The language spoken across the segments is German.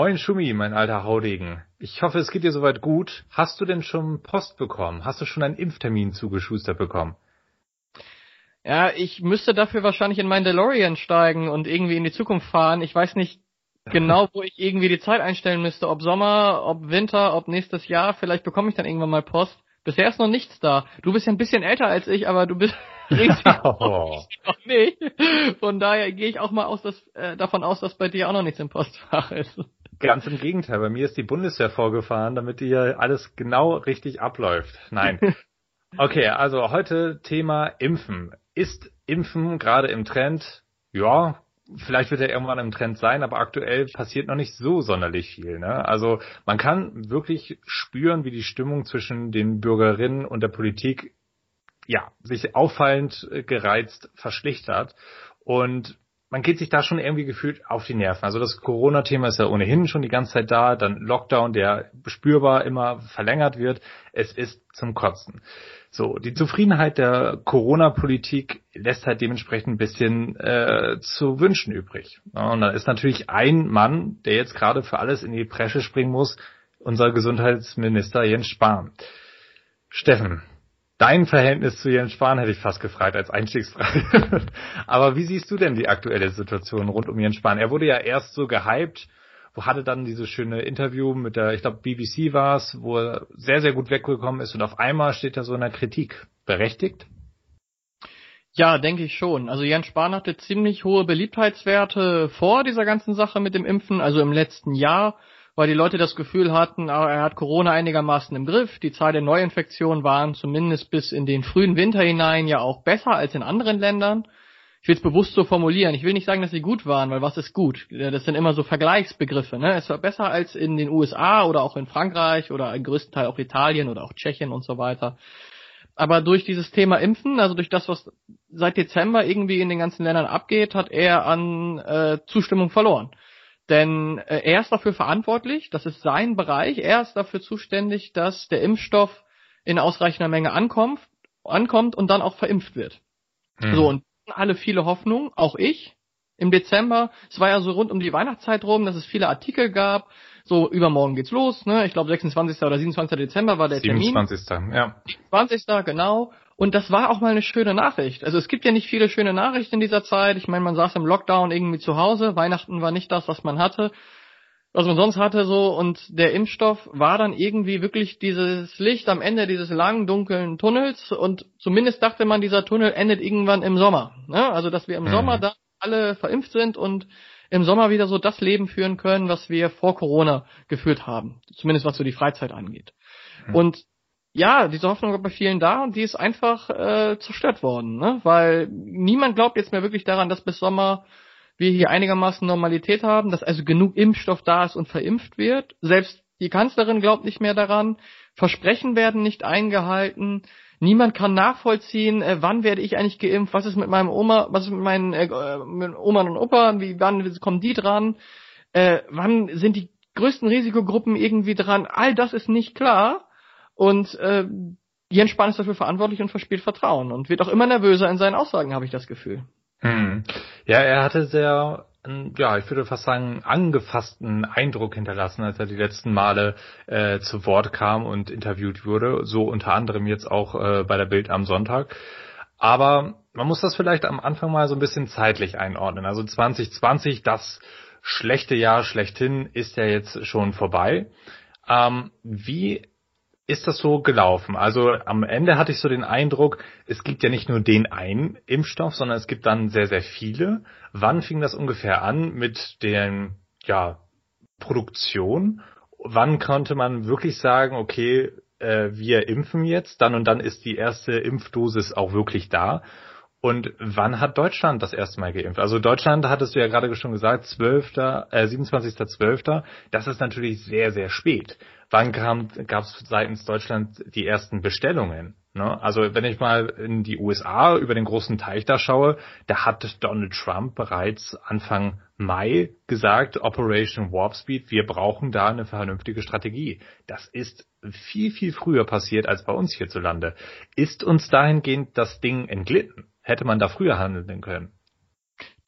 Moin Schumi, mein alter Haudegen. Ich hoffe, es geht dir soweit gut. Hast du denn schon Post bekommen? Hast du schon einen Impftermin zugeschustert bekommen? Ja, ich müsste dafür wahrscheinlich in meinen DeLorean steigen und irgendwie in die Zukunft fahren. Ich weiß nicht genau, wo ich irgendwie die Zeit einstellen müsste. Ob Sommer, ob Winter, ob nächstes Jahr. Vielleicht bekomme ich dann irgendwann mal Post. Bisher ist noch nichts da. Du bist ja ein bisschen älter als ich, aber du bist oh. noch nicht. Von daher gehe ich auch mal aus, dass, äh, davon aus, dass bei dir auch noch nichts im Postfach ist. Ganz im Gegenteil. Bei mir ist die Bundeswehr vorgefahren, damit hier alles genau richtig abläuft. Nein. Okay, also heute Thema Impfen. Ist Impfen gerade im Trend? Ja, vielleicht wird er irgendwann im Trend sein, aber aktuell passiert noch nicht so sonderlich viel. Ne? Also man kann wirklich spüren, wie die Stimmung zwischen den Bürgerinnen und der Politik ja sich auffallend gereizt verschlechtert und man geht sich da schon irgendwie gefühlt auf die Nerven. Also das Corona-Thema ist ja ohnehin schon die ganze Zeit da, dann Lockdown, der spürbar immer verlängert wird. Es ist zum Kotzen. So, die Zufriedenheit der Corona-Politik lässt halt dementsprechend ein bisschen äh, zu wünschen übrig. Und da ist natürlich ein Mann, der jetzt gerade für alles in die Presche springen muss, unser Gesundheitsminister Jens Spahn. Steffen, dein Verhältnis zu Jens Spahn hätte ich fast gefragt als Einstiegsfrage. Aber wie siehst du denn die aktuelle Situation rund um Jens Spahn? Er wurde ja erst so gehypt, wo hatte dann dieses schöne Interview mit der, ich glaube BBC war es, wo er sehr, sehr gut weggekommen ist und auf einmal steht er so in der Kritik. Berechtigt? Ja, denke ich schon. Also Jens Spahn hatte ziemlich hohe Beliebtheitswerte vor dieser ganzen Sache mit dem Impfen, also im letzten Jahr, weil die Leute das Gefühl hatten, ah, er hat Corona einigermaßen im Griff. Die Zahl der Neuinfektionen waren zumindest bis in den frühen Winter hinein ja auch besser als in anderen Ländern ich will es bewusst so formulieren. Ich will nicht sagen, dass sie gut waren, weil was ist gut? Das sind immer so Vergleichsbegriffe. Ne? Es war besser als in den USA oder auch in Frankreich oder im größten Teil auch Italien oder auch Tschechien und so weiter. Aber durch dieses Thema Impfen, also durch das, was seit Dezember irgendwie in den ganzen Ländern abgeht, hat er an äh, Zustimmung verloren. Denn äh, er ist dafür verantwortlich, das ist sein Bereich, er ist dafür zuständig, dass der Impfstoff in ausreichender Menge ankommt, ankommt und dann auch verimpft wird. Mhm. So, und alle viele Hoffnung, auch ich, im Dezember. Es war ja so rund um die Weihnachtszeit rum, dass es viele Artikel gab. So, übermorgen geht's los, ne? Ich glaube 26. oder 27. Dezember war der 27. Termin. ja. 20. genau. Und das war auch mal eine schöne Nachricht. Also es gibt ja nicht viele schöne Nachrichten in dieser Zeit. Ich meine, man saß im Lockdown irgendwie zu Hause. Weihnachten war nicht das, was man hatte was man sonst hatte so und der Impfstoff war dann irgendwie wirklich dieses Licht am Ende dieses langen dunklen Tunnels und zumindest dachte man, dieser Tunnel endet irgendwann im Sommer. Ne? Also dass wir im mhm. Sommer da alle verimpft sind und im Sommer wieder so das Leben führen können, was wir vor Corona geführt haben. Zumindest was so die Freizeit angeht. Mhm. Und ja, diese Hoffnung war bei vielen da und die ist einfach äh, zerstört worden, ne? Weil niemand glaubt jetzt mehr wirklich daran, dass bis Sommer wir hier einigermaßen Normalität haben, dass also genug Impfstoff da ist und verimpft wird. Selbst die Kanzlerin glaubt nicht mehr daran. Versprechen werden nicht eingehalten. Niemand kann nachvollziehen, äh, wann werde ich eigentlich geimpft, was ist mit meinem Oma, was ist mit meinen äh, mit Oman und Opa, wie wann kommen die dran, äh, wann sind die größten Risikogruppen irgendwie dran, all das ist nicht klar und äh, Jens Spahn ist dafür verantwortlich und verspielt Vertrauen und wird auch immer nervöser in seinen Aussagen, habe ich das Gefühl. Hm. Ja, er hatte sehr, ja, ich würde fast sagen, angefassten Eindruck hinterlassen, als er die letzten Male äh, zu Wort kam und interviewt wurde. So unter anderem jetzt auch äh, bei der Bild am Sonntag. Aber man muss das vielleicht am Anfang mal so ein bisschen zeitlich einordnen. Also 2020, das schlechte Jahr schlechthin, ist ja jetzt schon vorbei. Ähm, wie ist das so gelaufen? Also am Ende hatte ich so den Eindruck, es gibt ja nicht nur den einen Impfstoff, sondern es gibt dann sehr, sehr viele. Wann fing das ungefähr an mit der ja, Produktion? Wann konnte man wirklich sagen, okay, äh, wir impfen jetzt, dann und dann ist die erste Impfdosis auch wirklich da? Und wann hat Deutschland das erste Mal geimpft? Also Deutschland hattest du ja gerade schon gesagt, 12., äh, 27.12. Das ist natürlich sehr, sehr spät. Wann gab es seitens Deutschland die ersten Bestellungen? Ne? Also wenn ich mal in die USA über den großen Teich da schaue, da hat Donald Trump bereits Anfang Mai gesagt, Operation Warp Speed, wir brauchen da eine vernünftige Strategie. Das ist viel, viel früher passiert als bei uns hierzulande. Ist uns dahingehend das Ding entglitten? Hätte man da früher handeln können?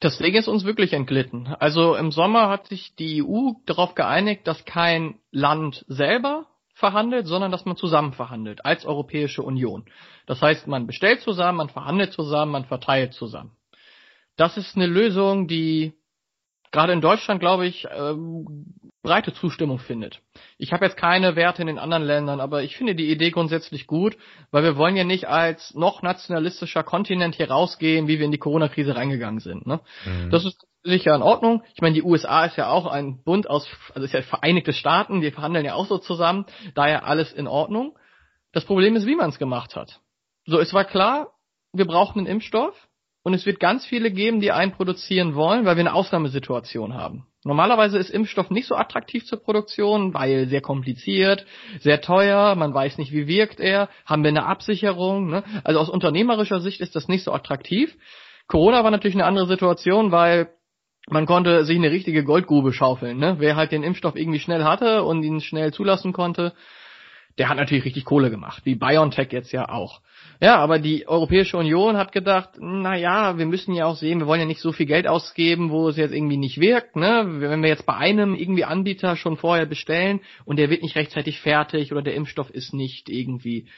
Deswegen ist uns wirklich entglitten. Also im Sommer hat sich die EU darauf geeinigt, dass kein Land selber verhandelt, sondern dass man zusammen verhandelt, als Europäische Union. Das heißt, man bestellt zusammen, man verhandelt zusammen, man verteilt zusammen. Das ist eine Lösung, die gerade in Deutschland, glaube ich, ähm, breite Zustimmung findet. Ich habe jetzt keine Werte in den anderen Ländern, aber ich finde die Idee grundsätzlich gut, weil wir wollen ja nicht als noch nationalistischer Kontinent hier rausgehen, wie wir in die Corona-Krise reingegangen sind. Ne? Mhm. Das ist sicher in Ordnung. Ich meine, die USA ist ja auch ein Bund aus, also ist ja Vereinigte Staaten, die verhandeln ja auch so zusammen, daher alles in Ordnung. Das Problem ist, wie man es gemacht hat. So, es war klar, wir brauchen einen Impfstoff und es wird ganz viele geben, die einen produzieren wollen, weil wir eine Ausnahmesituation haben. Normalerweise ist Impfstoff nicht so attraktiv zur Produktion, weil sehr kompliziert, sehr teuer, man weiß nicht, wie wirkt er, haben wir eine Absicherung. Ne? Also aus unternehmerischer Sicht ist das nicht so attraktiv. Corona war natürlich eine andere Situation, weil man konnte sich eine richtige Goldgrube schaufeln. Ne? Wer halt den Impfstoff irgendwie schnell hatte und ihn schnell zulassen konnte, der hat natürlich richtig Kohle gemacht, wie BioNTech jetzt ja auch. Ja, aber die Europäische Union hat gedacht, na ja, wir müssen ja auch sehen, wir wollen ja nicht so viel Geld ausgeben, wo es jetzt irgendwie nicht wirkt, ne? Wenn wir jetzt bei einem irgendwie Anbieter schon vorher bestellen und der wird nicht rechtzeitig fertig oder der Impfstoff ist nicht irgendwie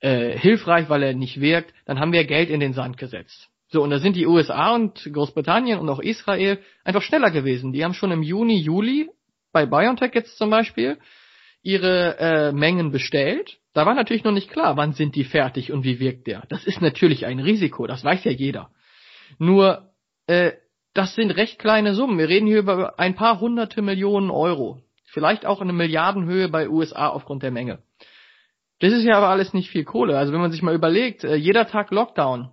äh, hilfreich, weil er nicht wirkt, dann haben wir Geld in den Sand gesetzt. So, und da sind die USA und Großbritannien und auch Israel einfach schneller gewesen. Die haben schon im Juni, Juli, bei BioNTech jetzt zum Beispiel, ihre äh, Mengen bestellt. Da war natürlich noch nicht klar, wann sind die fertig und wie wirkt der. Das ist natürlich ein Risiko, das weiß ja jeder. Nur, äh, das sind recht kleine Summen. Wir reden hier über ein paar hunderte Millionen Euro. Vielleicht auch eine Milliardenhöhe bei USA aufgrund der Menge. Das ist ja aber alles nicht viel Kohle. Also wenn man sich mal überlegt, äh, jeder Tag Lockdown,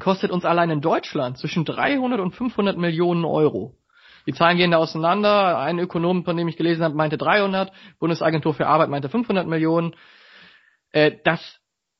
kostet uns allein in Deutschland zwischen 300 und 500 Millionen Euro. Die Zahlen gehen da auseinander. Ein Ökonom, von dem ich gelesen habe, meinte 300. Bundesagentur für Arbeit meinte 500 Millionen. Äh, das,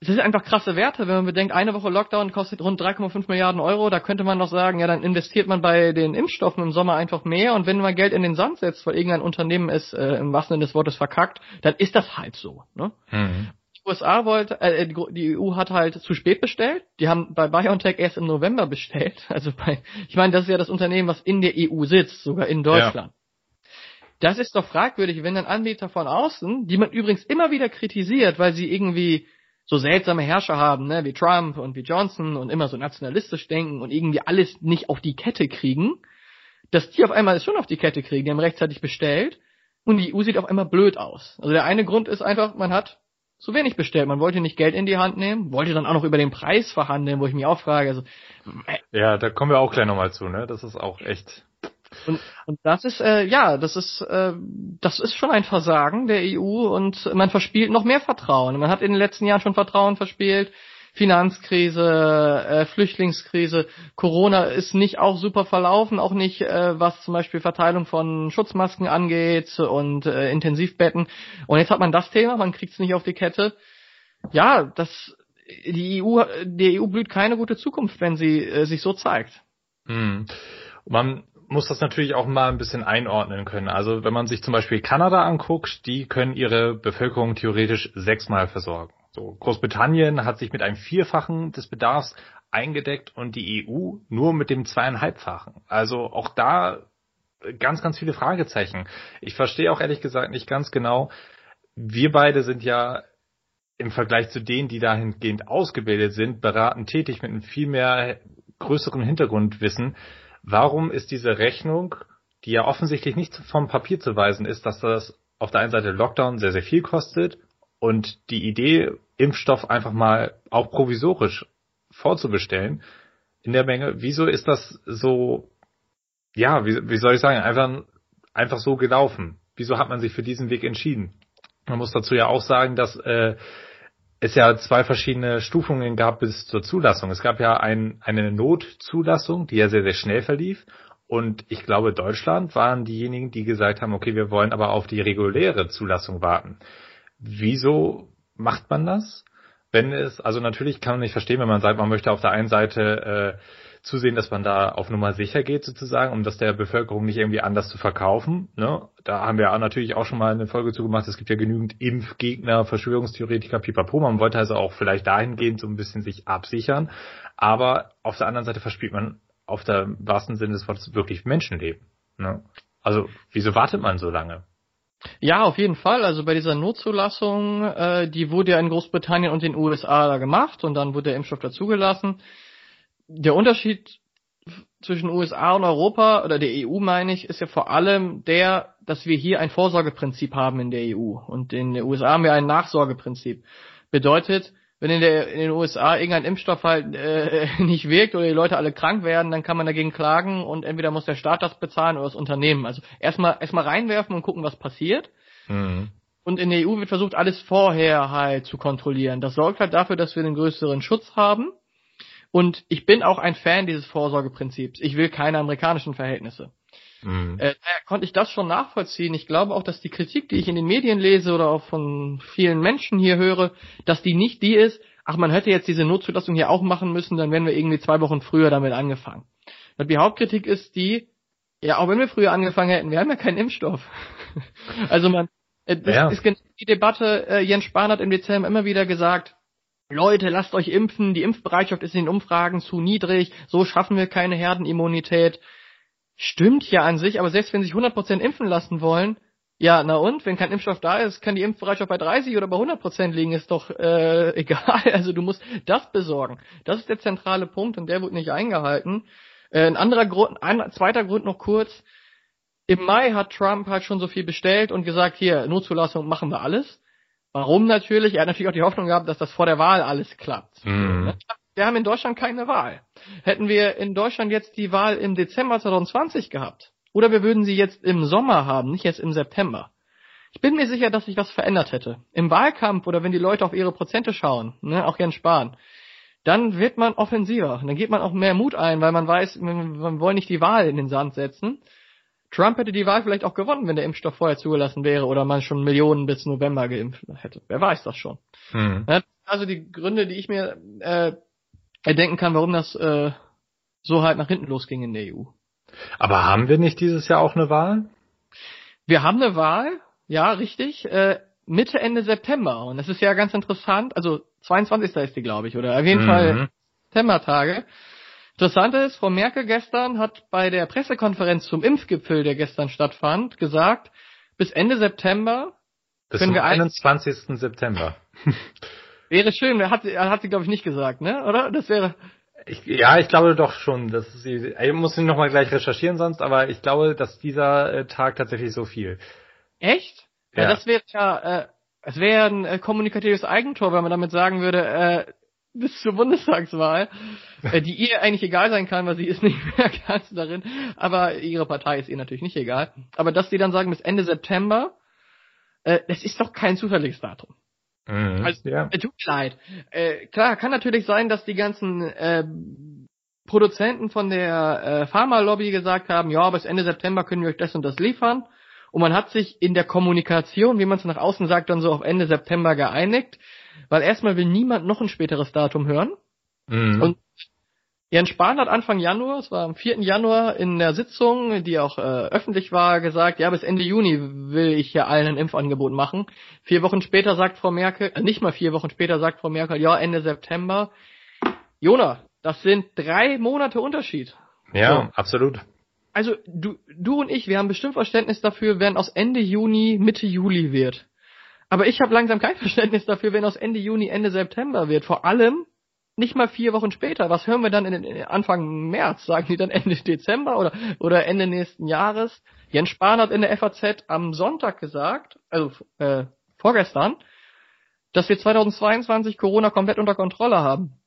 das sind einfach krasse Werte, wenn man bedenkt, eine Woche Lockdown kostet rund 3,5 Milliarden Euro. Da könnte man noch sagen, ja, dann investiert man bei den Impfstoffen im Sommer einfach mehr. Und wenn man Geld in den Sand setzt, weil irgendein Unternehmen es äh, im wahrsten Sinne des Wortes verkackt, dann ist das halt so. Ne? Mhm. USA wollte, äh, die EU hat halt zu spät bestellt. Die haben bei BioNTech erst im November bestellt. Also bei, ich meine, das ist ja das Unternehmen, was in der EU sitzt, sogar in Deutschland. Ja. Das ist doch fragwürdig, wenn ein Anbieter von außen, die man übrigens immer wieder kritisiert, weil sie irgendwie so seltsame Herrscher haben, ne, wie Trump und wie Johnson und immer so nationalistisch denken und irgendwie alles nicht auf die Kette kriegen, dass die auf einmal es schon auf die Kette kriegen, die haben rechtzeitig bestellt und die EU sieht auf einmal blöd aus. Also der eine Grund ist einfach, man hat zu wenig bestellt. Man wollte nicht Geld in die Hand nehmen, wollte dann auch noch über den Preis verhandeln, wo ich mich auch frage. Also, äh, ja, da kommen wir auch gleich nochmal zu, ne? Das ist auch echt. Und, und das ist, äh, ja, das ist, äh, das ist schon ein Versagen der EU und man verspielt noch mehr Vertrauen. Man hat in den letzten Jahren schon Vertrauen verspielt. Finanzkrise, äh, Flüchtlingskrise, Corona ist nicht auch super verlaufen, auch nicht äh, was zum Beispiel Verteilung von Schutzmasken angeht und äh, Intensivbetten. Und jetzt hat man das Thema, man kriegt es nicht auf die Kette. Ja, das die EU, die EU blüht keine gute Zukunft, wenn sie äh, sich so zeigt. Hm. Man muss das natürlich auch mal ein bisschen einordnen können. Also wenn man sich zum Beispiel Kanada anguckt, die können ihre Bevölkerung theoretisch sechsmal versorgen. So, Großbritannien hat sich mit einem Vierfachen des Bedarfs eingedeckt und die EU nur mit dem zweieinhalbfachen. Also auch da ganz, ganz viele Fragezeichen. Ich verstehe auch ehrlich gesagt nicht ganz genau, wir beide sind ja im Vergleich zu denen, die dahingehend ausgebildet sind, beraten tätig mit einem viel mehr größeren Hintergrundwissen. Warum ist diese Rechnung, die ja offensichtlich nicht vom Papier zu weisen ist, dass das auf der einen Seite Lockdown sehr, sehr viel kostet und die Idee Impfstoff einfach mal auch provisorisch vorzubestellen in der Menge. Wieso ist das so, ja, wie, wie soll ich sagen, einfach, einfach so gelaufen? Wieso hat man sich für diesen Weg entschieden? Man muss dazu ja auch sagen, dass äh, es ja zwei verschiedene Stufungen gab bis zur Zulassung. Es gab ja ein, eine Notzulassung, die ja sehr, sehr schnell verlief. Und ich glaube, Deutschland waren diejenigen, die gesagt haben, okay, wir wollen aber auf die reguläre Zulassung warten. Wieso macht man das? Wenn es, also natürlich kann man nicht verstehen, wenn man sagt, man möchte auf der einen Seite äh, zusehen, dass man da auf Nummer sicher geht sozusagen, um das der Bevölkerung nicht irgendwie anders zu verkaufen. Ne? Da haben wir auch natürlich auch schon mal eine Folge zugemacht. Es gibt ja genügend Impfgegner, Verschwörungstheoretiker, pipapo. Man wollte also auch vielleicht dahingehend so ein bisschen sich absichern. Aber auf der anderen Seite verspielt man auf der wahrsten Sinne des Wortes wirklich Menschenleben. Ne? Also wieso wartet man so lange? Ja, auf jeden Fall. Also bei dieser Notzulassung, äh, die wurde ja in Großbritannien und den USA da gemacht und dann wurde der Impfstoff dazugelassen. Der Unterschied zwischen USA und Europa oder der EU meine ich, ist ja vor allem der, dass wir hier ein Vorsorgeprinzip haben in der EU und in den USA haben wir ein Nachsorgeprinzip. Bedeutet, wenn in, der, in den USA irgendein Impfstoff halt äh, nicht wirkt oder die Leute alle krank werden, dann kann man dagegen klagen und entweder muss der Staat das bezahlen oder das Unternehmen. Also erstmal erstmal reinwerfen und gucken, was passiert. Mhm. Und in der EU wird versucht, alles vorher halt zu kontrollieren. Das sorgt halt dafür, dass wir einen größeren Schutz haben. Und ich bin auch ein Fan dieses Vorsorgeprinzips. Ich will keine amerikanischen Verhältnisse. Mhm. Äh, konnte ich das schon nachvollziehen. Ich glaube auch, dass die Kritik, die ich in den Medien lese oder auch von vielen Menschen hier höre, dass die nicht die ist, ach, man hätte jetzt diese Notzulassung hier auch machen müssen, dann wären wir irgendwie zwei Wochen früher damit angefangen. Die Hauptkritik ist die, ja, auch wenn wir früher angefangen hätten, wir haben ja keinen Impfstoff. also man, äh, das ja. ist genau die Debatte, äh, Jens Spahn hat im Dezember immer wieder gesagt, Leute, lasst euch impfen, die Impfbereitschaft ist in den Umfragen zu niedrig, so schaffen wir keine Herdenimmunität. Stimmt ja an sich, aber selbst wenn sich 100% impfen lassen wollen, ja, na und, wenn kein Impfstoff da ist, kann die Impfbereitschaft bei 30 oder bei 100% liegen, ist doch äh, egal. Also du musst das besorgen. Das ist der zentrale Punkt und der wird nicht eingehalten. Äh, ein anderer Grund, ein zweiter Grund noch kurz. Im Mai hat Trump halt schon so viel bestellt und gesagt, hier, Notzulassung machen wir alles. Warum natürlich? Er hat natürlich auch die Hoffnung gehabt, dass das vor der Wahl alles klappt. Mhm. Wir haben in Deutschland keine Wahl. Hätten wir in Deutschland jetzt die Wahl im Dezember 2020 gehabt, oder wir würden sie jetzt im Sommer haben, nicht jetzt im September. Ich bin mir sicher, dass sich was verändert hätte. Im Wahlkampf oder wenn die Leute auf ihre Prozente schauen, ne, auch Jens Spahn, dann wird man offensiver. Dann geht man auch mehr Mut ein, weil man weiß, man wollen nicht die Wahl in den Sand setzen. Trump hätte die Wahl vielleicht auch gewonnen, wenn der Impfstoff vorher zugelassen wäre oder man schon Millionen bis November geimpft hätte. Wer weiß das schon. Hm. Also die Gründe, die ich mir äh, erdenken kann, warum das äh, so halt nach hinten losging in der EU. Aber haben wir nicht dieses Jahr auch eine Wahl? Wir haben eine Wahl, ja, richtig, äh, Mitte, Ende September. Und das ist ja ganz interessant, also 22. ist die, glaube ich, oder auf jeden mhm. Fall Septembertage. Interessant ist, Frau Merkel gestern hat bei der Pressekonferenz zum Impfgipfel, der gestern stattfand, gesagt, bis Ende September bis können wir 21. September. wäre schön, hat, hat sie glaube ich nicht gesagt, ne? Oder? Das wäre ich, ja, ich glaube doch schon, dass sie, ich muss ihn nochmal gleich recherchieren sonst, aber ich glaube, dass dieser äh, Tag tatsächlich so viel. Echt? Ja, ja das wäre ja, äh, es wäre ein äh, kommunikatives Eigentor, wenn man damit sagen würde, äh, bis zur Bundestagswahl, äh, die ihr eigentlich egal sein kann, weil sie ist nicht mehr Kanzlerin, aber ihre Partei ist ihr natürlich nicht egal. Aber dass die dann sagen, bis Ende September, äh, das ist doch kein zufälliges Datum. Mhm, also, ja. äh, tut mir leid. Äh, klar, kann natürlich sein, dass die ganzen äh, Produzenten von der äh, Pharma-Lobby gesagt haben, ja, bis Ende September können wir euch das und das liefern. Und man hat sich in der Kommunikation, wie man es nach außen sagt, dann so auf Ende September geeinigt, weil erstmal will niemand noch ein späteres Datum hören. Mhm. Und Jens Spahn hat Anfang Januar, es war am 4. Januar in der Sitzung, die auch äh, öffentlich war, gesagt, ja, bis Ende Juni will ich hier allen ein Impfangebot machen. Vier Wochen später sagt Frau Merkel, äh, nicht mal vier Wochen später sagt Frau Merkel, ja, Ende September. Jona, das sind drei Monate Unterschied. Ja, so. absolut. Also du, du und ich, wir haben bestimmt Verständnis dafür, wenn aus Ende Juni Mitte Juli wird. Aber ich habe langsam kein Verständnis dafür, wenn aus Ende Juni Ende September wird. Vor allem, nicht mal vier Wochen später. Was hören wir dann in, in Anfang März? Sagen die dann Ende Dezember oder, oder Ende nächsten Jahres? Jens Spahn hat in der FAZ am Sonntag gesagt, also äh, vorgestern, dass wir 2022 Corona komplett unter Kontrolle haben.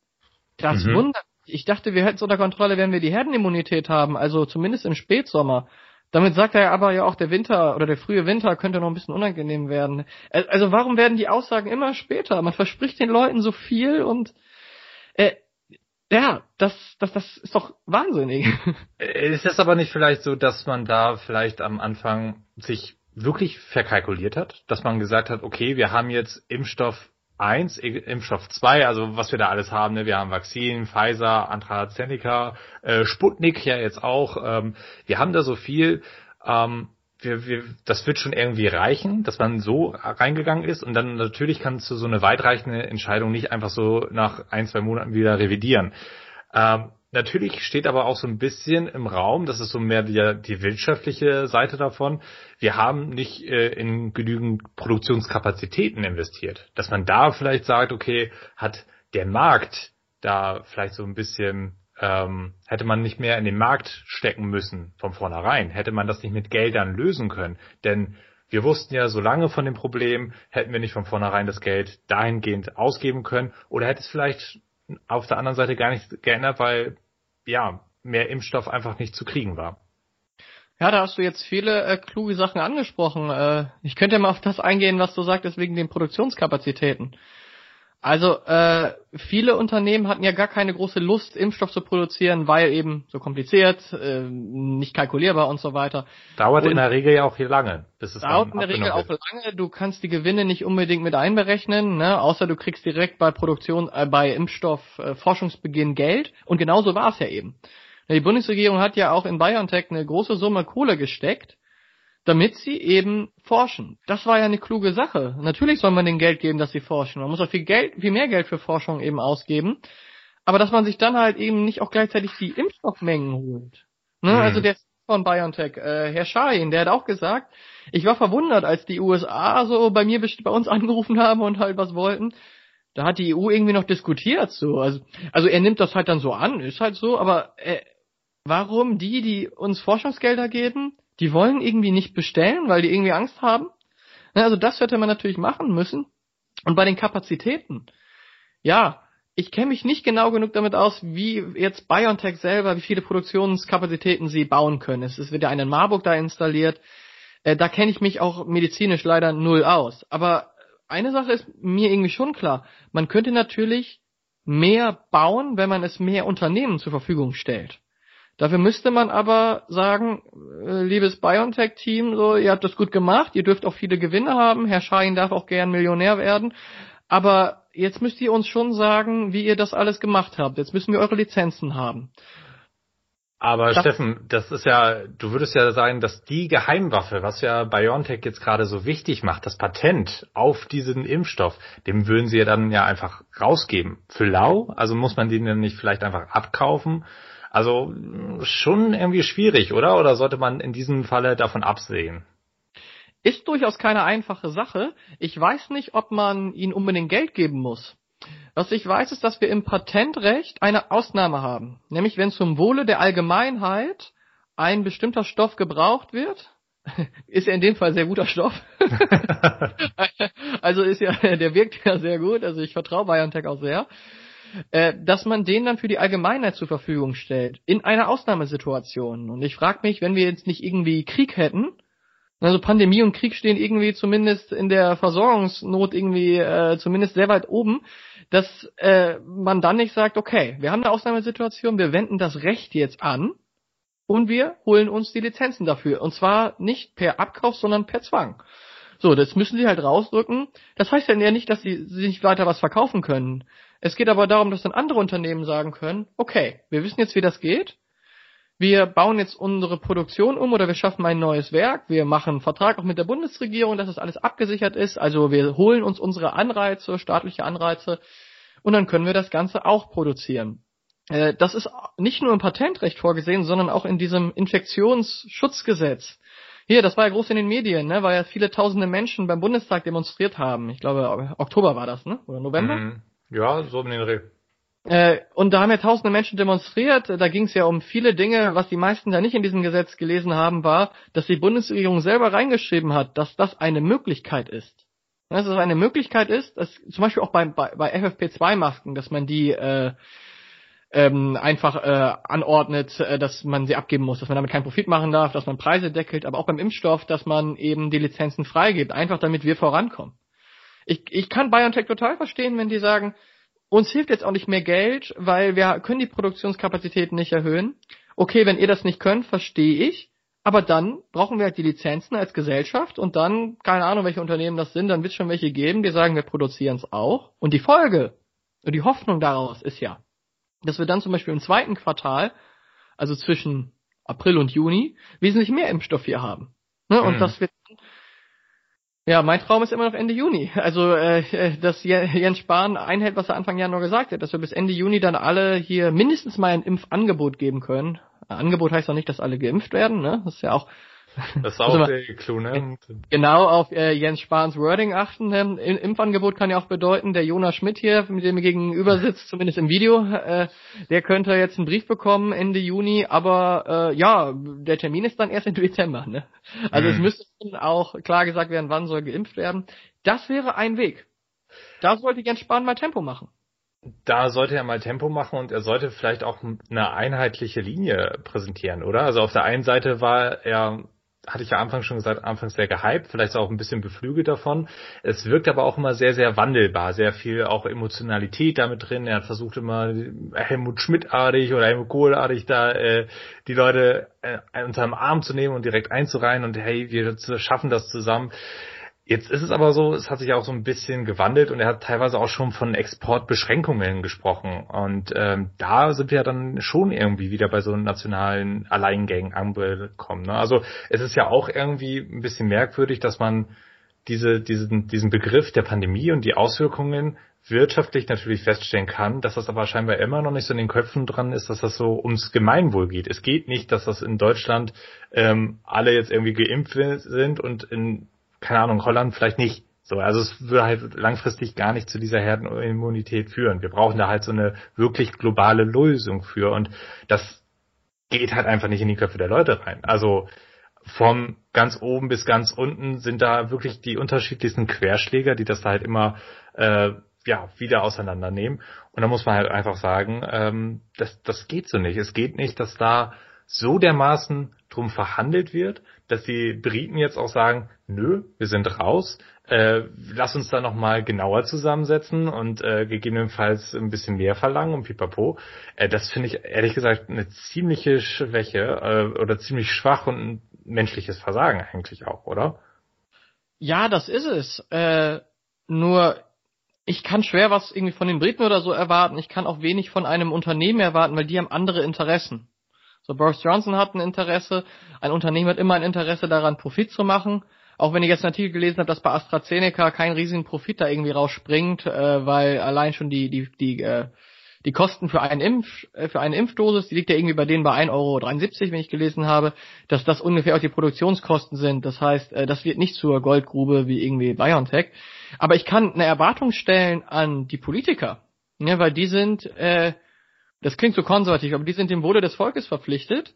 Das mhm. wundert. Ich dachte, wir hätten es unter Kontrolle, wenn wir die Herdenimmunität haben, also zumindest im Spätsommer. Damit sagt er aber ja auch, der Winter oder der frühe Winter könnte noch ein bisschen unangenehm werden. Also warum werden die Aussagen immer später? Man verspricht den Leuten so viel und äh, ja, das, das, das ist doch wahnsinnig. Ist es aber nicht vielleicht so, dass man da vielleicht am Anfang sich wirklich verkalkuliert hat? Dass man gesagt hat, okay, wir haben jetzt Impfstoff 1, Impfstoff 2, also was wir da alles haben, ne? wir haben Vakzin, Pfizer, AstraZeneca, äh, Sputnik ja jetzt auch, ähm, wir haben da so viel, ähm, wir, wir, das wird schon irgendwie reichen, dass man so reingegangen ist und dann natürlich kannst du so eine weitreichende Entscheidung nicht einfach so nach ein, zwei Monaten wieder revidieren. Ähm, Natürlich steht aber auch so ein bisschen im Raum, das ist so mehr die, die wirtschaftliche Seite davon. Wir haben nicht äh, in genügend Produktionskapazitäten investiert. Dass man da vielleicht sagt, okay, hat der Markt da vielleicht so ein bisschen, ähm, hätte man nicht mehr in den Markt stecken müssen von vornherein, hätte man das nicht mit Geldern lösen können. Denn wir wussten ja so lange von dem Problem, hätten wir nicht von vornherein das Geld dahingehend ausgeben können oder hätte es vielleicht auf der anderen Seite gar nicht geändert, weil ja mehr Impfstoff einfach nicht zu kriegen war. Ja, da hast du jetzt viele äh, kluge Sachen angesprochen. Äh, ich könnte mal auf das eingehen, was du sagtest wegen den Produktionskapazitäten. Also äh, viele Unternehmen hatten ja gar keine große Lust, Impfstoff zu produzieren, weil eben so kompliziert, äh, nicht kalkulierbar und so weiter. Dauert und in der Regel ja auch hier lange. Bis es dauert in der Regel auch lange. Du kannst die Gewinne nicht unbedingt mit einberechnen, ne? außer du kriegst direkt bei Produktion, äh, bei Impfstoff äh, Forschungsbeginn Geld. Und genauso war es ja eben. Die Bundesregierung hat ja auch in BioNTech eine große Summe Kohle gesteckt damit sie eben forschen. Das war ja eine kluge Sache. Natürlich soll man denen Geld geben, dass sie forschen. Man muss auch viel Geld, viel mehr Geld für Forschung eben ausgeben. Aber dass man sich dann halt eben nicht auch gleichzeitig die Impfstoffmengen holt. Ne? Mhm. Also der von BioNTech, äh, Herr Schein, der hat auch gesagt, ich war verwundert, als die USA so bei mir bei uns angerufen haben und halt was wollten. Da hat die EU irgendwie noch diskutiert so. Also, also er nimmt das halt dann so an, ist halt so, aber äh, warum die, die uns Forschungsgelder geben, die wollen irgendwie nicht bestellen, weil die irgendwie Angst haben. Also das hätte man natürlich machen müssen. Und bei den Kapazitäten, ja, ich kenne mich nicht genau genug damit aus, wie jetzt BioNTech selber, wie viele Produktionskapazitäten sie bauen können. Es wird ja eine in Marburg da installiert. Äh, da kenne ich mich auch medizinisch leider null aus. Aber eine Sache ist mir irgendwie schon klar. Man könnte natürlich mehr bauen, wenn man es mehr Unternehmen zur Verfügung stellt. Dafür müsste man aber sagen, äh, liebes BioNTech-Team, so, ihr habt das gut gemacht, ihr dürft auch viele Gewinne haben, Herr Schein darf auch gern Millionär werden, aber jetzt müsst ihr uns schon sagen, wie ihr das alles gemacht habt. Jetzt müssen wir eure Lizenzen haben. Aber das Steffen, das ist ja, du würdest ja sagen, dass die Geheimwaffe, was ja BioNTech jetzt gerade so wichtig macht, das Patent auf diesen Impfstoff, dem würden sie ja dann ja einfach rausgeben. Für lau? Also muss man den dann nicht vielleicht einfach abkaufen? Also schon irgendwie schwierig, oder? Oder sollte man in diesem Falle davon absehen? Ist durchaus keine einfache Sache. Ich weiß nicht, ob man ihnen unbedingt Geld geben muss. Was ich weiß, ist, dass wir im Patentrecht eine Ausnahme haben. Nämlich wenn zum Wohle der Allgemeinheit ein bestimmter Stoff gebraucht wird, ist ja in dem Fall sehr guter Stoff. also ist ja, der wirkt ja sehr gut, also ich vertraue BioNTech auch sehr äh, dass man den dann für die Allgemeinheit zur Verfügung stellt, in einer Ausnahmesituation. Und ich frage mich, wenn wir jetzt nicht irgendwie Krieg hätten, also Pandemie und Krieg stehen irgendwie zumindest in der Versorgungsnot irgendwie äh, zumindest sehr weit oben, dass äh, man dann nicht sagt, okay, wir haben eine Ausnahmesituation, wir wenden das Recht jetzt an und wir holen uns die Lizenzen dafür. Und zwar nicht per Abkauf, sondern per Zwang. So, das müssen sie halt rausdrücken. Das heißt ja nicht, dass sie, nicht weiter was verkaufen können. Es geht aber darum, dass dann andere Unternehmen sagen können, okay, wir wissen jetzt, wie das geht. Wir bauen jetzt unsere Produktion um oder wir schaffen ein neues Werk. Wir machen einen Vertrag auch mit der Bundesregierung, dass das alles abgesichert ist. Also wir holen uns unsere Anreize, staatliche Anreize und dann können wir das Ganze auch produzieren. Äh, das ist nicht nur im Patentrecht vorgesehen, sondern auch in diesem Infektionsschutzgesetz. Hier, das war ja groß in den Medien, ne, weil ja viele tausende Menschen beim Bundestag demonstriert haben. Ich glaube, Oktober war das, ne? Oder November? Mhm. Ja, so um den Dreh. Äh, und da haben ja tausende Menschen demonstriert. Da ging es ja um viele Dinge. Was die meisten da nicht in diesem Gesetz gelesen haben, war, dass die Bundesregierung selber reingeschrieben hat, dass das eine Möglichkeit ist. Dass es eine Möglichkeit ist, dass zum Beispiel auch bei, bei, bei FFP2-Masken, dass man die äh, ähm, einfach äh, anordnet, äh, dass man sie abgeben muss, dass man damit keinen Profit machen darf, dass man Preise deckelt, aber auch beim Impfstoff, dass man eben die Lizenzen freigibt, einfach damit wir vorankommen. Ich, ich kann BioNTech total verstehen, wenn die sagen, uns hilft jetzt auch nicht mehr Geld, weil wir können die Produktionskapazitäten nicht erhöhen. Okay, wenn ihr das nicht könnt, verstehe ich. Aber dann brauchen wir halt die Lizenzen als Gesellschaft und dann, keine Ahnung, welche Unternehmen das sind, dann wird es schon welche geben, die sagen, wir produzieren es auch. Und die Folge und die Hoffnung daraus ist ja, dass wir dann zum Beispiel im zweiten Quartal, also zwischen April und Juni, wesentlich mehr Impfstoff hier haben. Ne? Und mhm. dass wir Ja, mein Traum ist immer noch Ende Juni. Also, äh, dass Jens Spahn einhält, was er Anfang Januar gesagt hat, dass wir bis Ende Juni dann alle hier mindestens mal ein Impfangebot geben können. Angebot heißt doch nicht, dass alle geimpft werden, ne? Das ist ja auch das ist auch also der Clou, ne? Genau auf äh, Jens Spahns Wording achten. Ne? Impfangebot kann ja auch bedeuten, der Jonas Schmidt hier, mit dem er gegenüber sitzt, zumindest im Video, äh, der könnte jetzt einen Brief bekommen Ende Juni, aber äh, ja, der Termin ist dann erst im Dezember. Ne? Also mhm. es müsste auch klar gesagt werden, wann soll geimpft werden. Das wäre ein Weg. Da sollte Jens Spahn mal Tempo machen da sollte er mal Tempo machen und er sollte vielleicht auch eine einheitliche Linie präsentieren, oder? Also auf der einen Seite war er hatte ich ja anfangs schon gesagt, anfangs sehr gehypt, vielleicht auch ein bisschen beflügelt davon. Es wirkt aber auch immer sehr, sehr wandelbar, sehr viel auch Emotionalität damit drin. Er hat versucht immer Helmut Schmidt-artig oder Helmut Kohl-artig da äh, die Leute äh, unter dem Arm zu nehmen und direkt einzureihen und hey, wir schaffen das zusammen. Jetzt ist es aber so, es hat sich auch so ein bisschen gewandelt und er hat teilweise auch schon von Exportbeschränkungen gesprochen. Und ähm, da sind wir dann schon irgendwie wieder bei so nationalen Alleingängen angekommen. Ne? Also es ist ja auch irgendwie ein bisschen merkwürdig, dass man diese, diesen, diesen Begriff der Pandemie und die Auswirkungen wirtschaftlich natürlich feststellen kann, dass das aber scheinbar immer noch nicht so in den Köpfen dran ist, dass das so ums Gemeinwohl geht. Es geht nicht, dass das in Deutschland ähm, alle jetzt irgendwie geimpft sind und in keine Ahnung, Holland vielleicht nicht. So, also es würde halt langfristig gar nicht zu dieser Herdenimmunität führen. Wir brauchen da halt so eine wirklich globale Lösung für und das geht halt einfach nicht in die Köpfe der Leute rein. Also vom ganz oben bis ganz unten sind da wirklich die unterschiedlichsten Querschläger, die das da halt immer äh, ja wieder auseinandernehmen. Und da muss man halt einfach sagen, ähm, das, das geht so nicht. Es geht nicht, dass da so dermaßen drum verhandelt wird, dass die Briten jetzt auch sagen, nö, wir sind raus, äh, lass uns da nochmal genauer zusammensetzen und äh, gegebenenfalls ein bisschen mehr verlangen und pipapo. Äh, das finde ich ehrlich gesagt eine ziemliche Schwäche äh, oder ziemlich schwach und ein menschliches Versagen eigentlich auch, oder? Ja, das ist es. Äh, nur ich kann schwer was irgendwie von den Briten oder so erwarten. Ich kann auch wenig von einem Unternehmen erwarten, weil die haben andere Interessen. So, Boris Johnson hat ein Interesse, ein Unternehmen hat immer ein Interesse daran, Profit zu machen. Auch wenn ich jetzt einen Artikel gelesen habe, dass bei AstraZeneca kein riesigen Profit da irgendwie rausspringt, äh, weil allein schon die, die, die, äh, die Kosten für einen Impf, äh, für eine Impfdosis, die liegt ja irgendwie bei denen bei 1,73 Euro, wenn ich gelesen habe, dass das ungefähr auch die Produktionskosten sind. Das heißt, äh, das wird nicht zur Goldgrube wie irgendwie BioNTech. Aber ich kann eine Erwartung stellen an die Politiker, ne, weil die sind, äh, das klingt so konservativ, aber die sind dem Wohle des Volkes verpflichtet.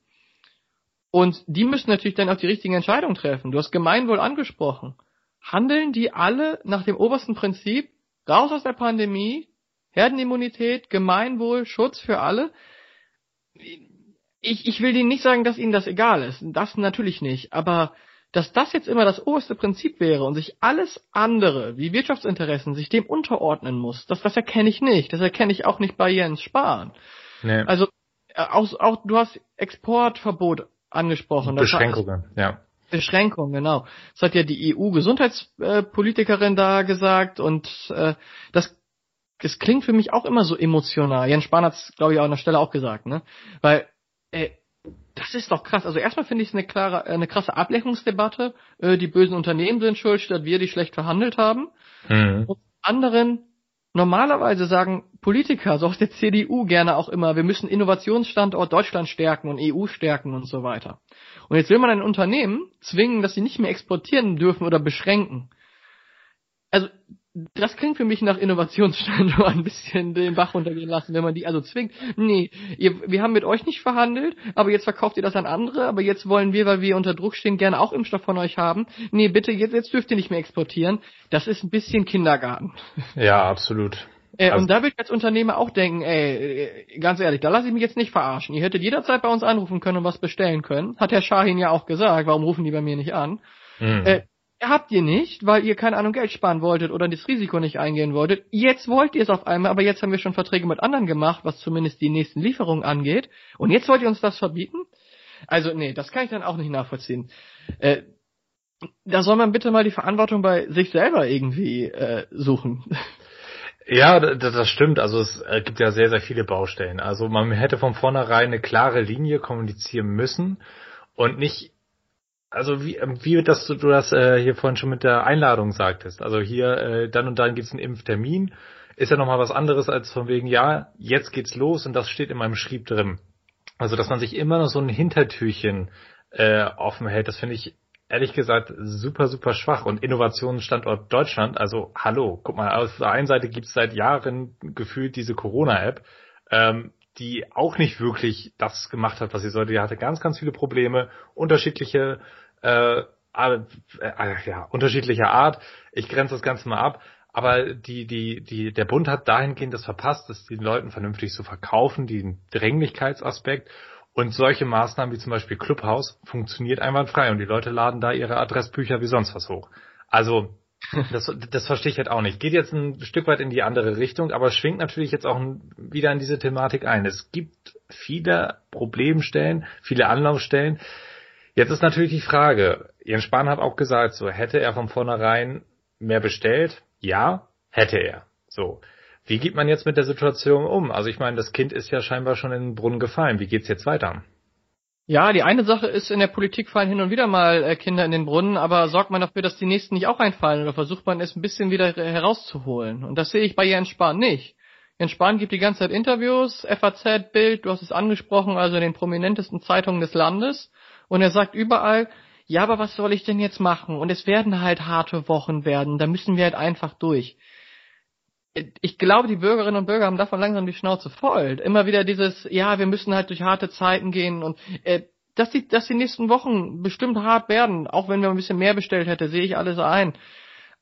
Und die müssen natürlich dann auch die richtigen Entscheidungen treffen. Du hast Gemeinwohl angesprochen. Handeln die alle nach dem obersten Prinzip, raus aus der Pandemie, Herdenimmunität, Gemeinwohl, Schutz für alle? Ich, ich will denen nicht sagen, dass ihnen das egal ist. Das natürlich nicht. Aber dass das jetzt immer das oberste Prinzip wäre und sich alles andere, wie Wirtschaftsinteressen, sich dem unterordnen muss, das, das erkenne ich nicht. Das erkenne ich auch nicht bei Jens Spahn. Nee. Also äh, auch, auch du hast Exportverbot angesprochen. Beschränkungen, ja. Beschränkungen, genau. Das hat ja die EU-Gesundheitspolitikerin da gesagt und äh, das, das klingt für mich auch immer so emotional. Jens Spahn hat es, glaube ich, auch an der Stelle auch gesagt, ne? Weil äh, das ist doch krass. Also erstmal finde ich es eine klare, eine krasse Ablenkungsdebatte. Äh, die bösen Unternehmen sind schuld, statt wir, die schlecht verhandelt haben. Mhm. Und anderen, normalerweise sagen Politiker, so aus der CDU gerne auch immer, wir müssen Innovationsstandort Deutschland stärken und EU stärken und so weiter. Und jetzt will man ein Unternehmen zwingen, dass sie nicht mehr exportieren dürfen oder beschränken. Also das klingt für mich nach Innovationsstandort ein bisschen den Bach runtergehen lassen, wenn man die also zwingt. Nee, ihr, wir haben mit euch nicht verhandelt, aber jetzt verkauft ihr das an andere, aber jetzt wollen wir, weil wir unter Druck stehen, gerne auch Impfstoff von euch haben. Nee, bitte, jetzt, jetzt dürft ihr nicht mehr exportieren. Das ist ein bisschen Kindergarten. Ja, absolut. Äh, also, und da will ich als Unternehmer auch denken, ey, äh, ganz ehrlich, da lasse ich mich jetzt nicht verarschen. Ihr hättet jederzeit bei uns anrufen können und was bestellen können. Hat Herr Shahin ja auch gesagt, warum rufen die bei mir nicht an? Mhm. Äh, habt ihr nicht, weil ihr keine Ahnung Geld sparen wolltet oder das Risiko nicht eingehen wolltet. Jetzt wollt ihr es auf einmal, aber jetzt haben wir schon Verträge mit anderen gemacht, was zumindest die nächsten Lieferungen angeht. Und jetzt wollt ihr uns das verbieten? Also nee, das kann ich dann auch nicht nachvollziehen. Äh, da soll man bitte mal die Verantwortung bei sich selber irgendwie äh, suchen. Ja, das stimmt. Also es äh, gibt ja sehr, sehr viele Baustellen. Also man hätte von vornherein eine klare Linie kommunizieren müssen und nicht also wie, ähm, wie das du das äh, hier vorhin schon mit der Einladung sagtest. Also hier äh, dann und dann gibt's einen Impftermin. Ist ja nochmal was anderes als von wegen, ja, jetzt geht's los und das steht in meinem Schrieb drin. Also dass man sich immer noch so ein Hintertürchen äh, offen hält, das finde ich ehrlich gesagt super, super schwach. Und Innovationsstandort Deutschland, also hallo, guck mal, auf der einen Seite gibt's seit Jahren gefühlt diese Corona-App, ähm, die auch nicht wirklich das gemacht hat, was sie sollte. Die hatte ganz, ganz viele Probleme, unterschiedliche, äh, äh, ja, unterschiedlicher Art. Ich grenze das Ganze mal ab. Aber die, die, die, der Bund hat dahingehend das verpasst, das den Leuten vernünftig zu verkaufen, den Dringlichkeitsaspekt. Und solche Maßnahmen wie zum Beispiel Clubhouse funktioniert einwandfrei und die Leute laden da ihre Adressbücher wie sonst was hoch. Also das, das verstehe ich halt auch nicht. Geht jetzt ein Stück weit in die andere Richtung, aber schwingt natürlich jetzt auch wieder in diese Thematik ein. Es gibt viele Problemstellen, viele Anlaufstellen. Jetzt ist natürlich die Frage, Jens Spahn hat auch gesagt, so hätte er von vornherein mehr bestellt? Ja, hätte er. So. Wie geht man jetzt mit der Situation um? Also ich meine, das Kind ist ja scheinbar schon in den Brunnen gefallen. Wie geht's jetzt weiter? Ja, die eine Sache ist, in der Politik fallen hin und wieder mal äh, Kinder in den Brunnen, aber sorgt man dafür, dass die nächsten nicht auch einfallen oder versucht man es ein bisschen wieder herauszuholen? Und das sehe ich bei Jens Spahn nicht. Jens Spahn gibt die ganze Zeit Interviews, FAZ, Bild, du hast es angesprochen, also in den prominentesten Zeitungen des Landes. Und er sagt überall, ja, aber was soll ich denn jetzt machen? Und es werden halt harte Wochen werden, da müssen wir halt einfach durch ich glaube, die Bürgerinnen und Bürger haben davon langsam die Schnauze voll. Immer wieder dieses, ja, wir müssen halt durch harte Zeiten gehen und äh, dass die, dass die nächsten Wochen bestimmt hart werden, auch wenn wir ein bisschen mehr bestellt hätte, sehe ich alles ein.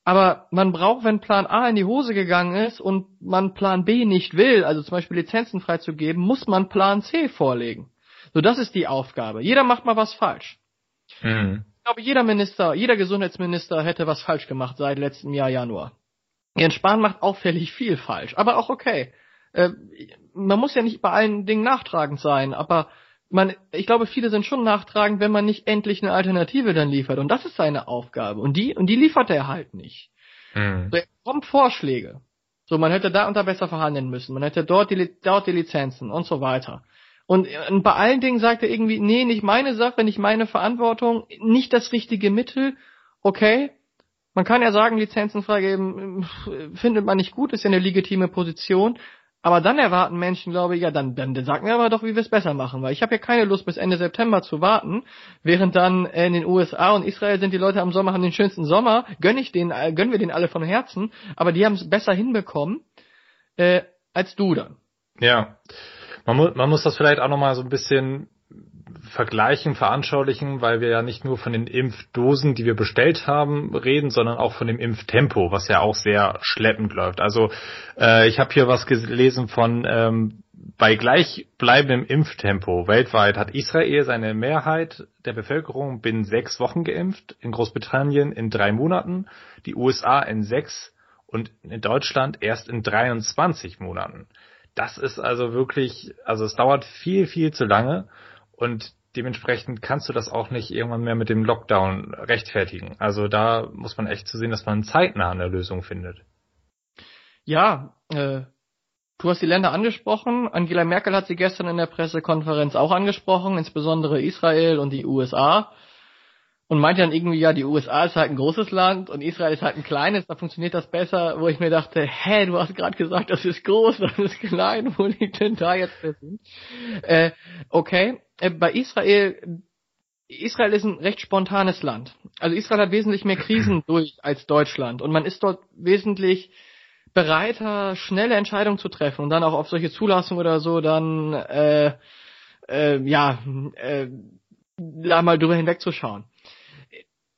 Aber man braucht, wenn Plan A in die Hose gegangen ist und man Plan B nicht will, also zum Beispiel Lizenzen freizugeben, muss man Plan C vorlegen. So, das ist die Aufgabe. Jeder macht mal was falsch. Mhm. Ich glaube, jeder Minister, jeder Gesundheitsminister hätte was falsch gemacht seit letztem Jahr Januar. Jens Spahn macht auffällig viel falsch, aber auch okay. Äh, man muss ja nicht bei allen Dingen nachtragend sein, aber man, ich glaube, viele sind schon nachtragend, wenn man nicht endlich eine Alternative dann liefert. Und das ist seine Aufgabe. Und die, und die liefert er halt nicht. Mhm. So, er kommt Vorschläge. So, man hätte da und da besser verhandeln müssen. Man hätte dort die, dort die Lizenzen und so weiter. Und, bei allen Dingen sagt er irgendwie, nee, nicht meine Sache, nicht meine Verantwortung, nicht das richtige Mittel. Okay, man kann ja sagen, Lizenzen freigeben findet man nicht gut, ist ja eine legitime Position. Aber dann erwarten Menschen, glaube ich, ja, dann, dann, sag mir aber doch, wie wir es besser machen, weil ich habe ja keine Lust, bis Ende September zu warten, während dann in den USA und Israel sind die Leute am Sommer, haben den schönsten Sommer, gönn ich den, äh, gönnen wir den alle von Herzen, aber die haben es besser hinbekommen äh, als du dann. Ja, man, mu man muss das vielleicht auch nochmal so ein bisschen vergleichen, veranschaulichen, weil wir ja nicht nur von den Impfdosen, die wir bestellt haben, reden, sondern auch von dem Impftempo, was ja auch sehr schleppend läuft. Also äh, ich habe hier was gelesen von ähm, bei gleichbleibendem Impftempo weltweit hat Israel seine Mehrheit der Bevölkerung binnen sechs Wochen geimpft, in Großbritannien in drei Monaten, die USA in sechs und in Deutschland erst in 23 Monaten. Das ist also wirklich, also es dauert viel, viel zu lange. Und dementsprechend kannst du das auch nicht irgendwann mehr mit dem Lockdown rechtfertigen. Also da muss man echt zu sehen, dass man zeitnah eine Lösung findet. Ja, äh, du hast die Länder angesprochen. Angela Merkel hat sie gestern in der Pressekonferenz auch angesprochen, insbesondere Israel und die USA und meinte dann irgendwie, ja, die USA ist halt ein großes Land und Israel ist halt ein kleines, da funktioniert das besser, wo ich mir dachte, hä, du hast gerade gesagt, das ist groß, das ist klein, wo liegt denn da jetzt der Sinn? Äh, okay, äh, bei Israel, Israel ist ein recht spontanes Land. Also Israel hat wesentlich mehr Krisen durch als Deutschland und man ist dort wesentlich bereiter, schnelle Entscheidungen zu treffen und dann auch auf solche Zulassungen oder so dann, äh, äh, ja, äh, da mal drüber hinwegzuschauen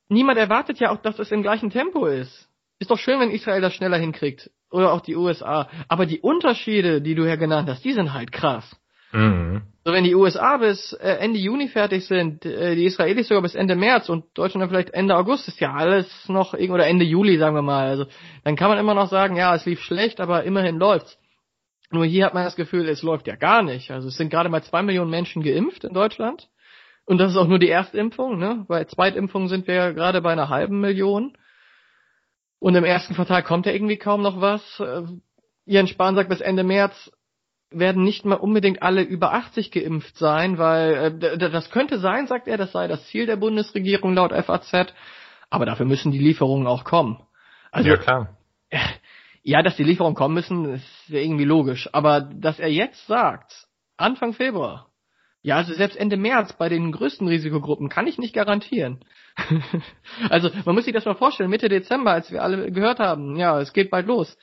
niemand erwartet ja auch, dass es im gleichen Tempo ist. Ist doch schön, wenn Israel das schneller hinkriegt. Oder auch die USA. Aber die Unterschiede, die du ja genannt hast, die sind halt krass. Mhm. So, wenn die USA bis äh, Ende Juni fertig sind, äh, die Israelis sogar bis Ende März und Deutschland dann vielleicht Ende August, ist ja alles noch, oder Ende Juli, sagen wir mal. Also, dann kann man immer noch sagen, ja, es lief schlecht, aber immerhin läuft's. Nur hier hat man das Gefühl, es läuft ja gar nicht. Also es sind gerade mal zwei Millionen Menschen geimpft in Deutschland. Und das ist auch nur die Erstimpfung, ne? Bei Zweitimpfungen sind wir ja gerade bei einer halben Million. Und im ersten Quartal kommt ja irgendwie kaum noch was. Äh, Jens Spahn sagt bis Ende März werden nicht mal unbedingt alle über 80 geimpft sein, weil äh, das könnte sein, sagt er, das sei das Ziel der Bundesregierung laut FAZ, aber dafür müssen die Lieferungen auch kommen. Also, ja, klar. Ja, dass die Lieferungen kommen müssen, ist irgendwie logisch. Aber dass er jetzt sagt, Anfang Februar, ja, also selbst Ende März bei den größten Risikogruppen kann ich nicht garantieren. also man muss sich das mal vorstellen, Mitte Dezember, als wir alle gehört haben, ja, es geht bald los.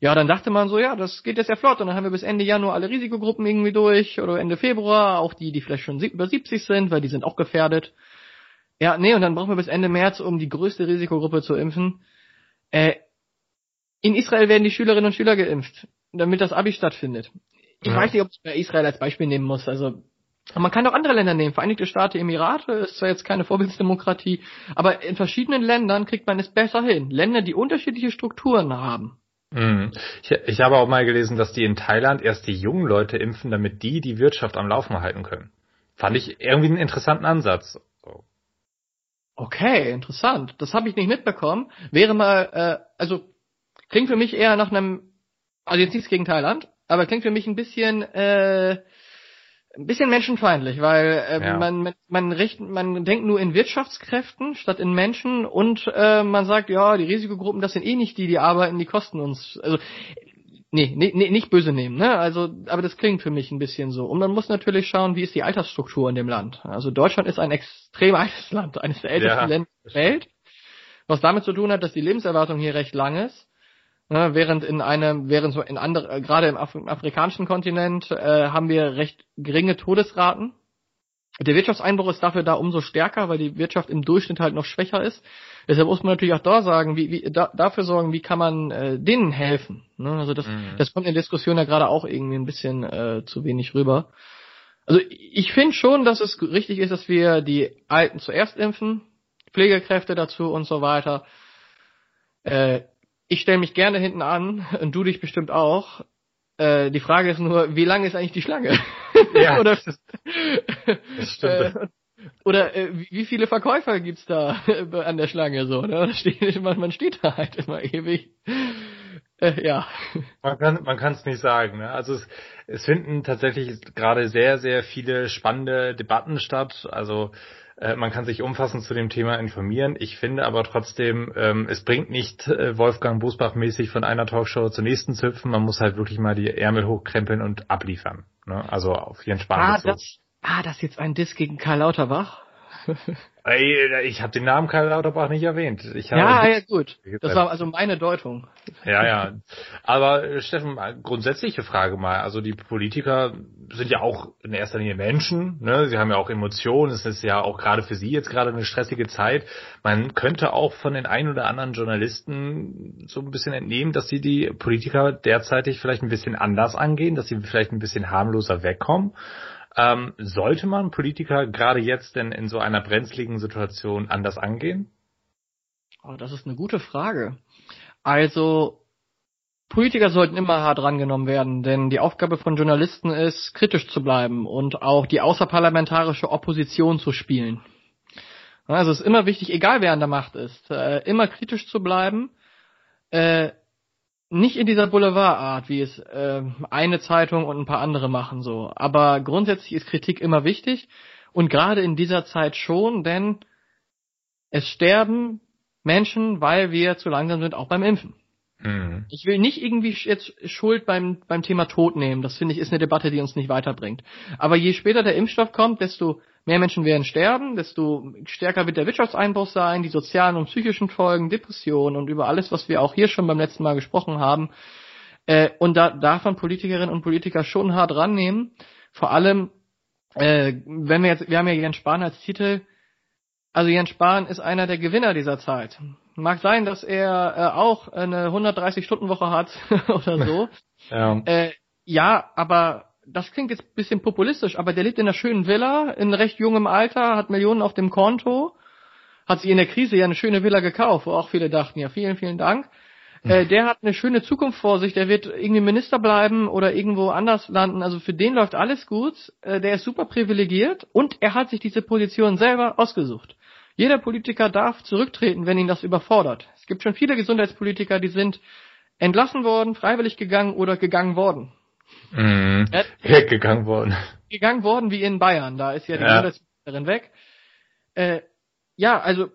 Ja, dann dachte man so, ja, das geht jetzt ja flott und dann haben wir bis Ende Januar alle Risikogruppen irgendwie durch oder Ende Februar, auch die, die vielleicht schon über 70 sind, weil die sind auch gefährdet. Ja, nee, und dann brauchen wir bis Ende März, um die größte Risikogruppe zu impfen. Äh, in Israel werden die Schülerinnen und Schüler geimpft, damit das Abi stattfindet. Ich ja. weiß nicht, ob ich Israel als Beispiel nehmen muss. Also man kann auch andere Länder nehmen. Vereinigte Staaten, Emirate ist zwar jetzt keine Vorbildsdemokratie, aber in verschiedenen Ländern kriegt man es besser hin. Länder, die unterschiedliche Strukturen haben. Mhm. Ich, ich habe auch mal gelesen, dass die in Thailand erst die jungen Leute impfen, damit die die Wirtschaft am Laufen halten können. Fand ich irgendwie einen interessanten Ansatz. Okay, interessant. Das habe ich nicht mitbekommen. Wäre mal, äh, also klingt für mich eher nach einem, also jetzt nichts gegen Thailand, aber klingt für mich ein bisschen äh, ein bisschen menschenfeindlich, weil äh, ja. man man richt, man denkt nur in Wirtschaftskräften statt in Menschen und äh, man sagt, ja, die Risikogruppen, das sind eh nicht die, die arbeiten, die kosten uns. Also nee, nee, nee nicht böse nehmen, ne? Also, aber das klingt für mich ein bisschen so. Und man muss natürlich schauen, wie ist die Altersstruktur in dem Land. Also Deutschland ist ein extrem altes Land, eines der ältesten ja. Länder der Welt, was damit zu tun hat, dass die Lebenserwartung hier recht lang ist Ne, während in einem, während so in andere, äh, gerade im, Af afrikanischen Kontinent äh, haben wir recht geringe Todesraten. Der Wirtschaftseinbruch ist dafür da umso stärker, weil die Wirtschaft im Durchschnitt halt noch schwächer ist. Deshalb muss man natürlich auch da sagen, wie, wie da, dafür sorgen, wie kann man äh, denen helfen. Ne? Also das, mhm. das kommt in der Diskussion ja gerade auch irgendwie ein bisschen äh, zu wenig rüber. Also ich finde schon, dass es richtig ist, dass wir die Alten zuerst impfen, Pflegekräfte dazu und so weiter. Äh, ich stelle mich gerne hinten an und du dich bestimmt auch. Äh, die Frage ist nur, wie lang ist eigentlich die Schlange? Ja, oder, das, das stimmt. Äh, oder äh, wie viele Verkäufer gibt's da an der Schlange so? Ne? Man, man steht da halt immer ewig. Äh, ja. Man kann man kann es nicht sagen. Ne? Also es, es finden tatsächlich gerade sehr sehr viele spannende Debatten statt. Also äh, man kann sich umfassend zu dem Thema informieren. Ich finde aber trotzdem, ähm, es bringt nicht äh, Wolfgang Bosbach mäßig von einer Talkshow zur nächsten zu hüpfen. Man muss halt wirklich mal die Ärmel hochkrempeln und abliefern. Ne? Also auf jeden Spahn. Ah, das, ah, das ist jetzt ein Diss gegen Karl Lauterbach? Ich habe den Namen Karl Lauterbach nicht erwähnt. Ja, ja, gut. Das war also meine Deutung. Ja, ja. Aber äh, Steffen, grundsätzliche Frage mal. Also die Politiker sind ja auch in erster Linie Menschen. Ne? Sie haben ja auch Emotionen. Es ist ja auch gerade für Sie jetzt gerade eine stressige Zeit. Man könnte auch von den ein oder anderen Journalisten so ein bisschen entnehmen, dass sie die Politiker derzeitig vielleicht ein bisschen anders angehen, dass sie vielleicht ein bisschen harmloser wegkommen. Ähm, sollte man Politiker gerade jetzt denn in so einer brenzligen Situation anders angehen? Oh, das ist eine gute Frage. Also, Politiker sollten immer hart rangenommen werden, denn die Aufgabe von Journalisten ist, kritisch zu bleiben und auch die außerparlamentarische Opposition zu spielen. Also es ist immer wichtig, egal wer an der Macht ist, äh, immer kritisch zu bleiben, äh, nicht in dieser Boulevardart, wie es äh, eine Zeitung und ein paar andere machen so. Aber grundsätzlich ist Kritik immer wichtig und gerade in dieser Zeit schon, denn es sterben Menschen, weil wir zu langsam sind, auch beim Impfen. Mhm. Ich will nicht irgendwie jetzt Schuld beim, beim Thema Tod nehmen. Das finde ich ist eine Debatte, die uns nicht weiterbringt. Aber je später der Impfstoff kommt, desto mehr Menschen werden sterben, desto stärker wird der Wirtschaftseinbruch sein, die sozialen und psychischen Folgen, Depressionen und über alles, was wir auch hier schon beim letzten Mal gesprochen haben. Äh, und da darf man Politikerinnen und Politiker schon hart rannehmen. Vor allem, äh, wenn wir jetzt, wir haben ja Jens Spahn als Titel, also Jens Spahn ist einer der Gewinner dieser Zeit. Mag sein, dass er äh, auch eine 130-Stunden-Woche hat oder so. ja. Äh, ja, aber das klingt jetzt ein bisschen populistisch, aber der lebt in einer schönen Villa, in recht jungem Alter, hat Millionen auf dem Konto, hat sich in der Krise ja eine schöne Villa gekauft, wo auch viele dachten, ja, vielen, vielen Dank. Hm. Äh, der hat eine schöne Zukunft vor sich, der wird irgendwie Minister bleiben oder irgendwo anders landen. Also für den läuft alles gut. Äh, der ist super privilegiert und er hat sich diese Position selber ausgesucht. Jeder Politiker darf zurücktreten, wenn ihn das überfordert. Es gibt schon viele Gesundheitspolitiker, die sind entlassen worden, freiwillig gegangen oder gegangen worden. Mhm. Weggegangen worden. Gegangen worden wie in Bayern. Da ist ja die ja. Bundesministerin weg. Äh, ja, also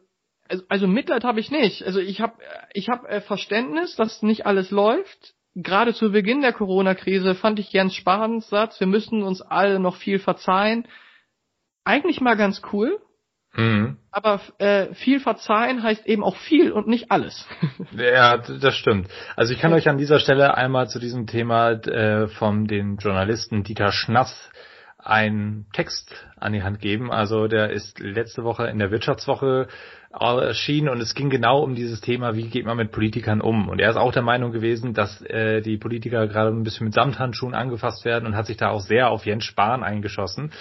also, also Mitleid habe ich nicht. Also ich habe ich hab, äh, Verständnis, dass nicht alles läuft. Gerade zu Beginn der Corona-Krise fand ich Jens Spahns Satz, wir müssen uns alle noch viel verzeihen. Eigentlich mal ganz cool. Mhm. Aber äh, viel verzeihen heißt eben auch viel und nicht alles. ja, das stimmt. Also ich kann euch an dieser Stelle einmal zu diesem Thema äh, vom den Journalisten Dieter Schnass einen Text an die Hand geben. Also der ist letzte Woche in der Wirtschaftswoche erschienen und es ging genau um dieses Thema, wie geht man mit Politikern um. Und er ist auch der Meinung gewesen, dass äh, die Politiker gerade ein bisschen mit Samthandschuhen angefasst werden und hat sich da auch sehr auf Jens Spahn eingeschossen.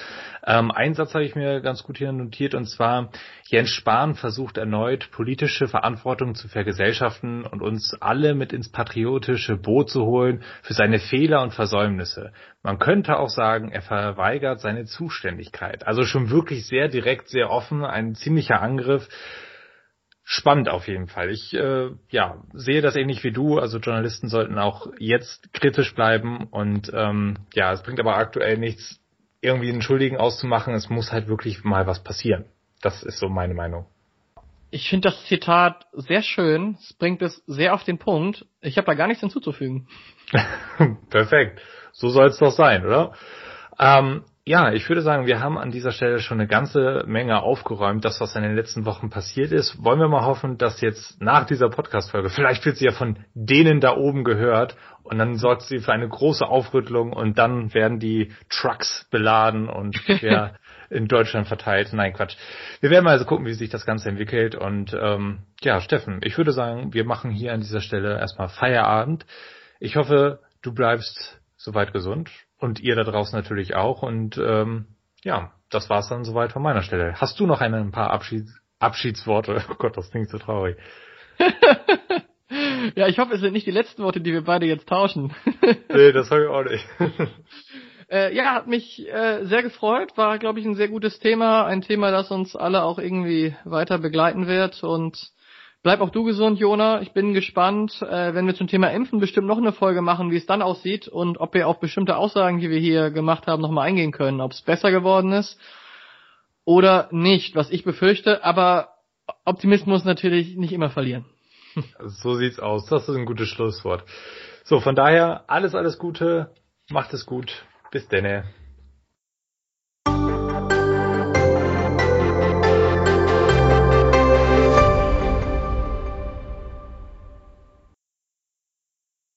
Ähm, einen Satz habe ich mir ganz gut hier notiert und zwar, Jens Spahn versucht erneut politische Verantwortung zu vergesellschaften und uns alle mit ins patriotische Boot zu holen für seine Fehler und Versäumnisse. Man könnte auch sagen, er verweigert seine Zuständigkeit. Also schon wirklich sehr direkt, sehr offen, ein ziemlicher Angriff spannend auf jeden Fall. Ich äh, ja, sehe das ähnlich wie du. Also Journalisten sollten auch jetzt kritisch bleiben und ähm, ja, es bringt aber aktuell nichts, irgendwie einen Schuldigen auszumachen. Es muss halt wirklich mal was passieren. Das ist so meine Meinung. Ich finde das Zitat sehr schön. Es bringt es sehr auf den Punkt. Ich habe da gar nichts hinzuzufügen. Perfekt. So soll es doch sein, oder? Ähm, ja, ich würde sagen, wir haben an dieser Stelle schon eine ganze Menge aufgeräumt, das, was in den letzten Wochen passiert ist. Wollen wir mal hoffen, dass jetzt nach dieser Podcast-Folge, vielleicht wird sie ja von denen da oben gehört und dann sorgt sie für eine große Aufrüttelung und dann werden die Trucks beladen und ja, in Deutschland verteilt. Nein, Quatsch. Wir werden mal also gucken, wie sich das Ganze entwickelt und ähm, ja, Steffen, ich würde sagen, wir machen hier an dieser Stelle erstmal Feierabend. Ich hoffe, du bleibst soweit gesund und ihr da draußen natürlich auch. Und ähm, ja, das war's dann soweit von meiner Stelle. Hast du noch ein, ein paar Abschieds Abschiedsworte? Oh Gott, das klingt so traurig. ja, ich hoffe, es sind nicht die letzten Worte, die wir beide jetzt tauschen. nee, das habe ich auch nicht. äh, ja, hat mich äh, sehr gefreut. War, glaube ich, ein sehr gutes Thema. Ein Thema, das uns alle auch irgendwie weiter begleiten wird. Und Bleib auch du gesund, Jona. Ich bin gespannt, äh, wenn wir zum Thema Impfen bestimmt noch eine Folge machen, wie es dann aussieht und ob wir auf bestimmte Aussagen, die wir hier gemacht haben, nochmal eingehen können, ob es besser geworden ist oder nicht, was ich befürchte, aber Optimismus natürlich nicht immer verlieren. So sieht's aus. Das ist ein gutes Schlusswort. So, von daher alles, alles Gute. Macht es gut. Bis denne.